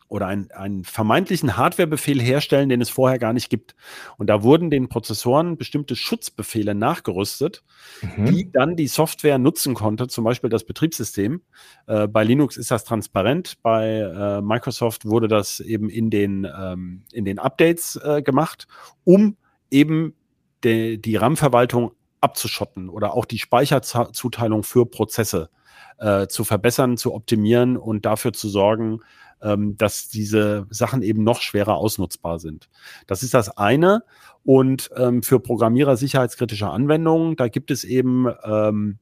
oder einen, einen vermeintlichen Hardware-Befehl herstellen, den es vorher gar nicht gibt. Und da wurden den Prozessoren bestimmte Schutzbefehle nachgerüstet, Mhm. die dann die Software nutzen konnte, zum Beispiel das Betriebssystem. Äh, bei Linux ist das transparent, bei äh, Microsoft wurde das eben in den, ähm, in den Updates äh, gemacht, um eben de, die RAM-Verwaltung abzuschotten oder auch die Speicherzuteilung für Prozesse äh, zu verbessern, zu optimieren und dafür zu sorgen, ähm, dass diese Sachen eben noch schwerer ausnutzbar sind. Das ist das eine. Und ähm, für Programmierer sicherheitskritische Anwendungen, da gibt es eben ähm,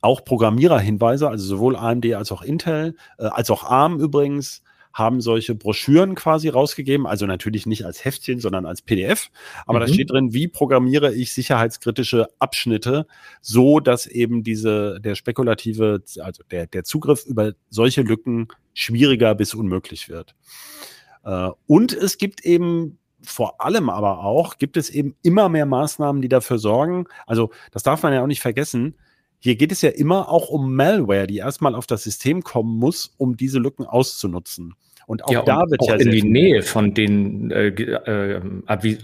auch Programmiererhinweise, also sowohl AMD als auch Intel, äh, als auch ARM übrigens, haben solche Broschüren quasi rausgegeben, also natürlich nicht als Heftchen, sondern als PDF. Aber da Mhm. steht drin, wie programmiere ich sicherheitskritische Abschnitte, so dass eben diese, der spekulative, also der, der Zugriff über solche Lücken schwieriger bis unmöglich wird. Äh, und es gibt eben vor allem aber auch, gibt es eben immer mehr Maßnahmen, die dafür sorgen, also das darf man ja auch nicht vergessen, hier geht es ja immer auch um Malware, die erstmal auf das System kommen muss, um diese Lücken auszunutzen. Und auch ja, da wird auch ja in die Nähe von den äh, äh,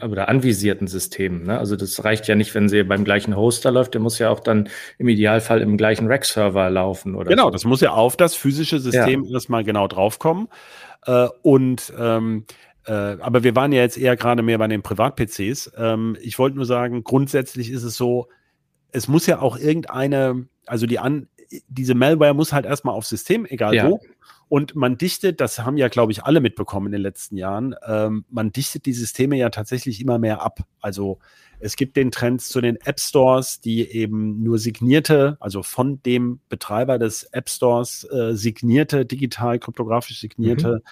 oder anvisierten Systemen. Ne? Also das reicht ja nicht, wenn sie beim gleichen Hoster läuft, der muss ja auch dann im Idealfall im gleichen Rack-Server laufen. Oder genau, so. das muss ja auf das physische System ja. erstmal genau draufkommen. Äh, und ähm, äh, aber wir waren ja jetzt eher gerade mehr bei den Privat-PCs. Ähm, ich wollte nur sagen, grundsätzlich ist es so, es muss ja auch irgendeine, also die an, diese Malware muss halt erstmal aufs System, egal ja. wo. Und man dichtet, das haben ja, glaube ich, alle mitbekommen in den letzten Jahren, ähm, man dichtet die Systeme ja tatsächlich immer mehr ab. Also es gibt den Trend zu den App Stores, die eben nur signierte, also von dem Betreiber des App Stores äh, signierte, digital kryptografisch signierte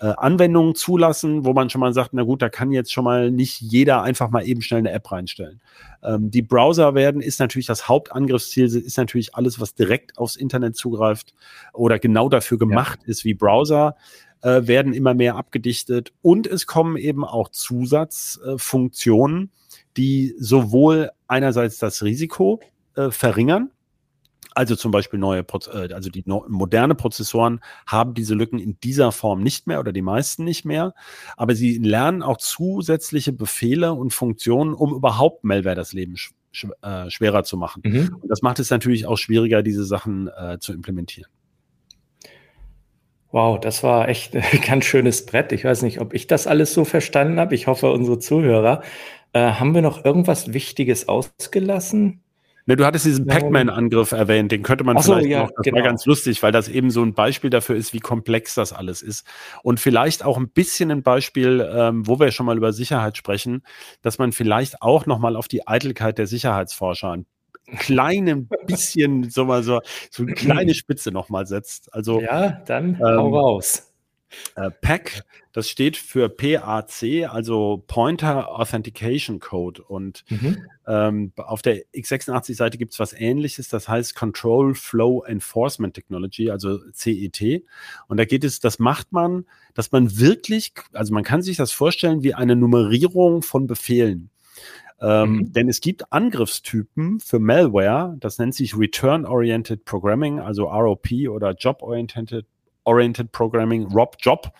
mhm. äh, Anwendungen zulassen, wo man schon mal sagt, na gut, da kann jetzt schon mal nicht jeder einfach mal eben schnell eine App reinstellen. Ähm, die Browser werden, ist natürlich das Hauptangriffsziel, ist natürlich alles, was direkt aufs Internet zugreift oder genau dafür gemacht ja. ist wie Browser äh, werden immer mehr abgedichtet und es kommen eben auch Zusatzfunktionen, äh, die sowohl einerseits das Risiko äh, verringern, also zum Beispiel neue, äh, also die moderne Prozessoren haben diese Lücken in dieser Form nicht mehr oder die meisten nicht mehr. Aber sie lernen auch zusätzliche Befehle und Funktionen, um überhaupt Malware das Leben sch äh, schwerer zu machen. Mhm. Und das macht es natürlich auch schwieriger, diese Sachen äh, zu implementieren. Wow, das war echt ein ganz schönes Brett. Ich weiß nicht, ob ich das alles so verstanden habe. Ich hoffe, unsere Zuhörer. Äh, haben wir noch irgendwas Wichtiges ausgelassen? Ne, du hattest diesen Pac-Man-Angriff erwähnt, den könnte man Ach vielleicht ja, noch, das genau. war ganz lustig, weil das eben so ein Beispiel dafür ist, wie komplex das alles ist. Und vielleicht auch ein bisschen ein Beispiel, ähm, wo wir schon mal über Sicherheit sprechen, dass man vielleicht auch nochmal auf die Eitelkeit der Sicherheitsforscher ein kleinen bisschen so mal so, so eine kleine Spitze nochmal setzt. Also, ja, dann ähm, hau raus. Äh, PAC, das steht für PAC, also Pointer Authentication Code. Und mhm. ähm, auf der x86-Seite gibt es was ähnliches, das heißt Control Flow Enforcement Technology, also CET. Und da geht es, das macht man, dass man wirklich, also man kann sich das vorstellen wie eine Nummerierung von Befehlen. Ähm, mhm. Denn es gibt Angriffstypen für Malware, das nennt sich Return-Oriented Programming, also ROP oder Job-Oriented Oriented Programming, Rob Job.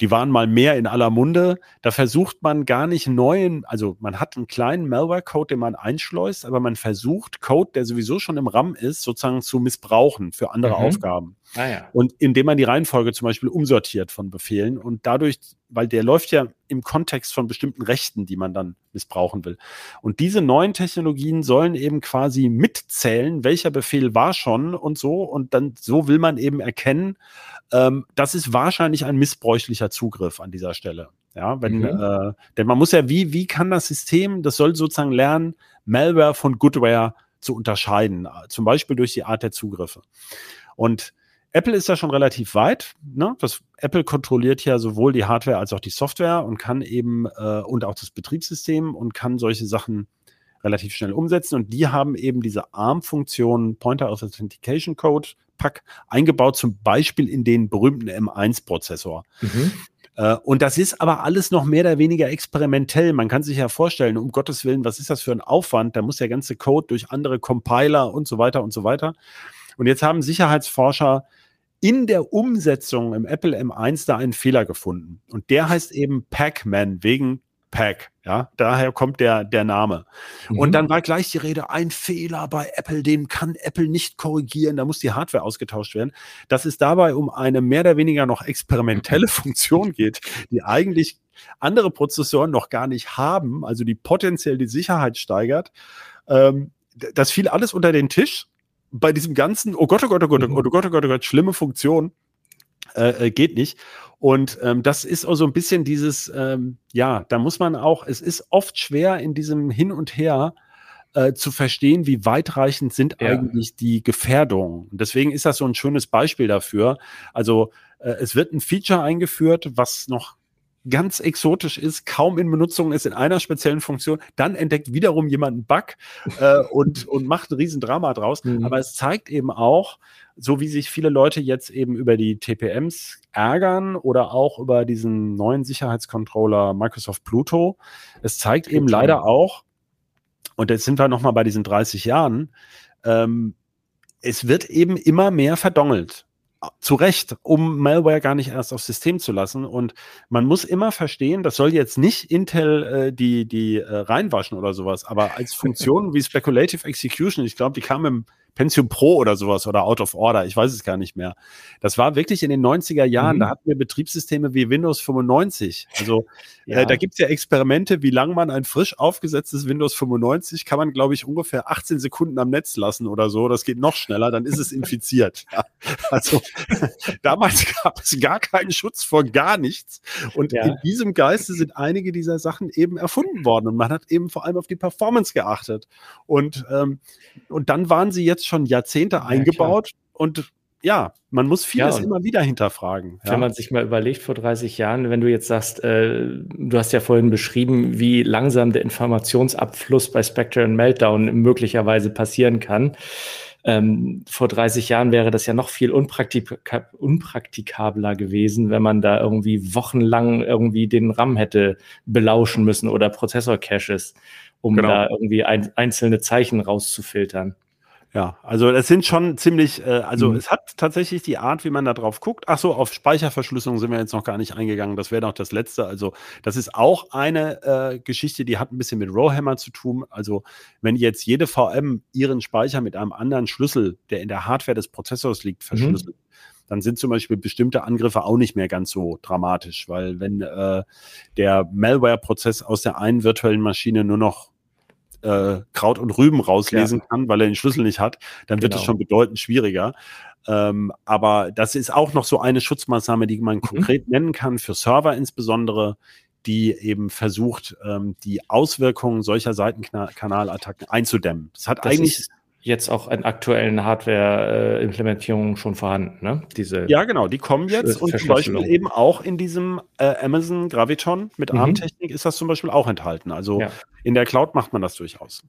Die waren mal mehr in aller Munde. Da versucht man gar nicht neuen, also man hat einen kleinen Malware-Code, den man einschleust, aber man versucht Code, der sowieso schon im RAM ist, sozusagen zu missbrauchen für andere mhm. Aufgaben. Ah, ja. Und indem man die Reihenfolge zum Beispiel umsortiert von Befehlen und dadurch, weil der läuft ja im Kontext von bestimmten Rechten, die man dann missbrauchen will. Und diese neuen Technologien sollen eben quasi mitzählen, welcher Befehl war schon und so. Und dann so will man eben erkennen, ähm, das ist wahrscheinlich ein missbräuchlicher Zugriff an dieser Stelle. Ja, wenn, mhm. äh, denn man muss ja, wie, wie kann das System, das soll sozusagen lernen, Malware von Goodware zu unterscheiden, zum Beispiel durch die Art der Zugriffe. Und Apple ist da schon relativ weit. Ne? Das, Apple kontrolliert ja sowohl die Hardware als auch die Software und kann eben äh, und auch das Betriebssystem und kann solche Sachen relativ schnell umsetzen. Und die haben eben diese ARM-Funktion Pointer Authentication Code PAC eingebaut, zum Beispiel in den berühmten M1-Prozessor. Mhm. Äh, und das ist aber alles noch mehr oder weniger experimentell. Man kann sich ja vorstellen, um Gottes Willen, was ist das für ein Aufwand? Da muss der ganze Code durch andere Compiler und so weiter und so weiter. Und jetzt haben Sicherheitsforscher in der Umsetzung im Apple M1 da einen Fehler gefunden. Und der heißt eben Pac-Man wegen Pack. Ja, daher kommt der, der Name. Mhm. Und dann war gleich die Rede, ein Fehler bei Apple, den kann Apple nicht korrigieren, da muss die Hardware ausgetauscht werden. Dass es dabei um eine mehr oder weniger noch experimentelle Funktion geht, die eigentlich andere Prozessoren noch gar nicht haben, also die potenziell die Sicherheit steigert. Ähm, das fiel alles unter den Tisch bei diesem ganzen, oh Gott, oh Gott, oh Gott, oh Gott, oh Gott, oh Gott, oh Gott schlimme Funktion. Äh, äh, geht nicht. Und ähm, das ist auch so ein bisschen dieses, ähm, ja, da muss man auch, es ist oft schwer in diesem Hin und Her äh, zu verstehen, wie weitreichend sind ja. eigentlich die Gefährdungen. Und deswegen ist das so ein schönes Beispiel dafür. Also äh, es wird ein Feature eingeführt, was noch ganz exotisch ist, kaum in Benutzung ist in einer speziellen Funktion, dann entdeckt wiederum jemand einen Bug äh, und, und macht ein Riesendrama draus. Mhm. Aber es zeigt eben auch, so wie sich viele Leute jetzt eben über die TPMs ärgern oder auch über diesen neuen Sicherheitscontroller Microsoft Pluto, es zeigt eben leider auch, und jetzt sind wir nochmal bei diesen 30 Jahren, ähm, es wird eben immer mehr verdongelt. Zu Recht, um Malware gar nicht erst aufs System zu lassen. Und man muss immer verstehen, das soll jetzt nicht Intel äh, die, die äh, reinwaschen oder sowas, aber als Funktion wie Speculative Execution, ich glaube, die kam im Pentium Pro oder sowas oder Out of Order, ich weiß es gar nicht mehr. Das war wirklich in den 90er Jahren, mhm. da hatten wir Betriebssysteme wie Windows 95. Also äh, ja. äh, da gibt es ja Experimente, wie lange man ein frisch aufgesetztes Windows 95 kann man, glaube ich, ungefähr 18 Sekunden am Netz lassen oder so. Das geht noch schneller, dann ist es infiziert. Ja. Also damals gab es gar keinen Schutz vor gar nichts. Und ja. in diesem Geiste sind einige dieser Sachen eben erfunden worden. Und man hat eben vor allem auf die Performance geachtet. Und, ähm, und dann waren sie jetzt schon Jahrzehnte ja, eingebaut klar. und ja, man muss vieles ja, immer wieder hinterfragen. Wenn ja. man sich mal überlegt, vor 30 Jahren, wenn du jetzt sagst, äh, du hast ja vorhin beschrieben, wie langsam der Informationsabfluss bei Spectre und Meltdown möglicherweise passieren kann. Ähm, vor 30 Jahren wäre das ja noch viel unpraktika unpraktikabler gewesen, wenn man da irgendwie wochenlang irgendwie den RAM hätte belauschen müssen oder Prozessor-Caches, um genau. da irgendwie ein, einzelne Zeichen rauszufiltern. Ja, also es sind schon ziemlich, äh, also mhm. es hat tatsächlich die Art, wie man da drauf guckt. Ach so, auf Speicherverschlüsselung sind wir jetzt noch gar nicht eingegangen. Das wäre noch das Letzte. Also das ist auch eine äh, Geschichte, die hat ein bisschen mit Rowhammer zu tun. Also wenn jetzt jede VM ihren Speicher mit einem anderen Schlüssel, der in der Hardware des Prozessors liegt, mhm. verschlüsselt, mhm dann sind zum Beispiel bestimmte Angriffe auch nicht mehr ganz so dramatisch, weil wenn äh, der Malware-Prozess aus der einen virtuellen Maschine nur noch äh, Kraut und Rüben rauslesen ja. kann, weil er den Schlüssel nicht hat, dann wird es genau. schon bedeutend schwieriger. Ähm, aber das ist auch noch so eine Schutzmaßnahme, die man mhm. konkret nennen kann, für Server insbesondere, die eben versucht, ähm, die Auswirkungen solcher Seitenkanalattacken einzudämmen. Das hat das eigentlich jetzt auch in aktuellen Hardware-Implementierungen schon vorhanden, ne? Diese ja, genau, die kommen jetzt und zum Beispiel eben auch in diesem äh, Amazon Graviton mit mhm. ARM-Technik ist das zum Beispiel auch enthalten. Also ja. in der Cloud macht man das durchaus.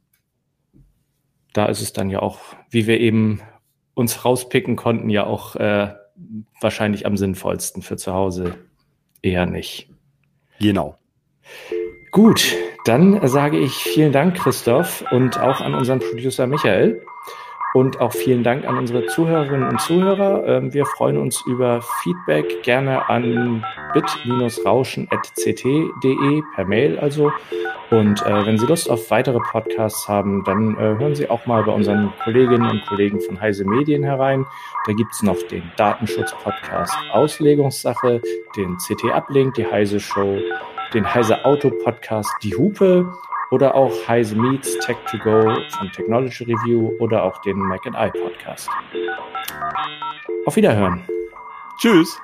Da ist es dann ja auch, wie wir eben uns rauspicken konnten, ja auch äh, wahrscheinlich am sinnvollsten für zu Hause eher nicht. Genau. Gut, dann sage ich vielen Dank, Christoph, und auch an unseren Producer Michael. Und auch vielen Dank an unsere Zuhörerinnen und Zuhörer. Ähm, wir freuen uns über Feedback gerne an bit-rauschen.ct.de per Mail also. Und äh, wenn Sie Lust auf weitere Podcasts haben, dann äh, hören Sie auch mal bei unseren Kolleginnen und Kollegen von Heise Medien herein. Da gibt's noch den Datenschutz-Podcast Auslegungssache, den CT-Uplink, die Heise Show, den Heise Auto Podcast Die Hupe oder auch Heise Meets Tech to Go von Technology Review oder auch den Mac and I Podcast. Auf Wiederhören. Tschüss.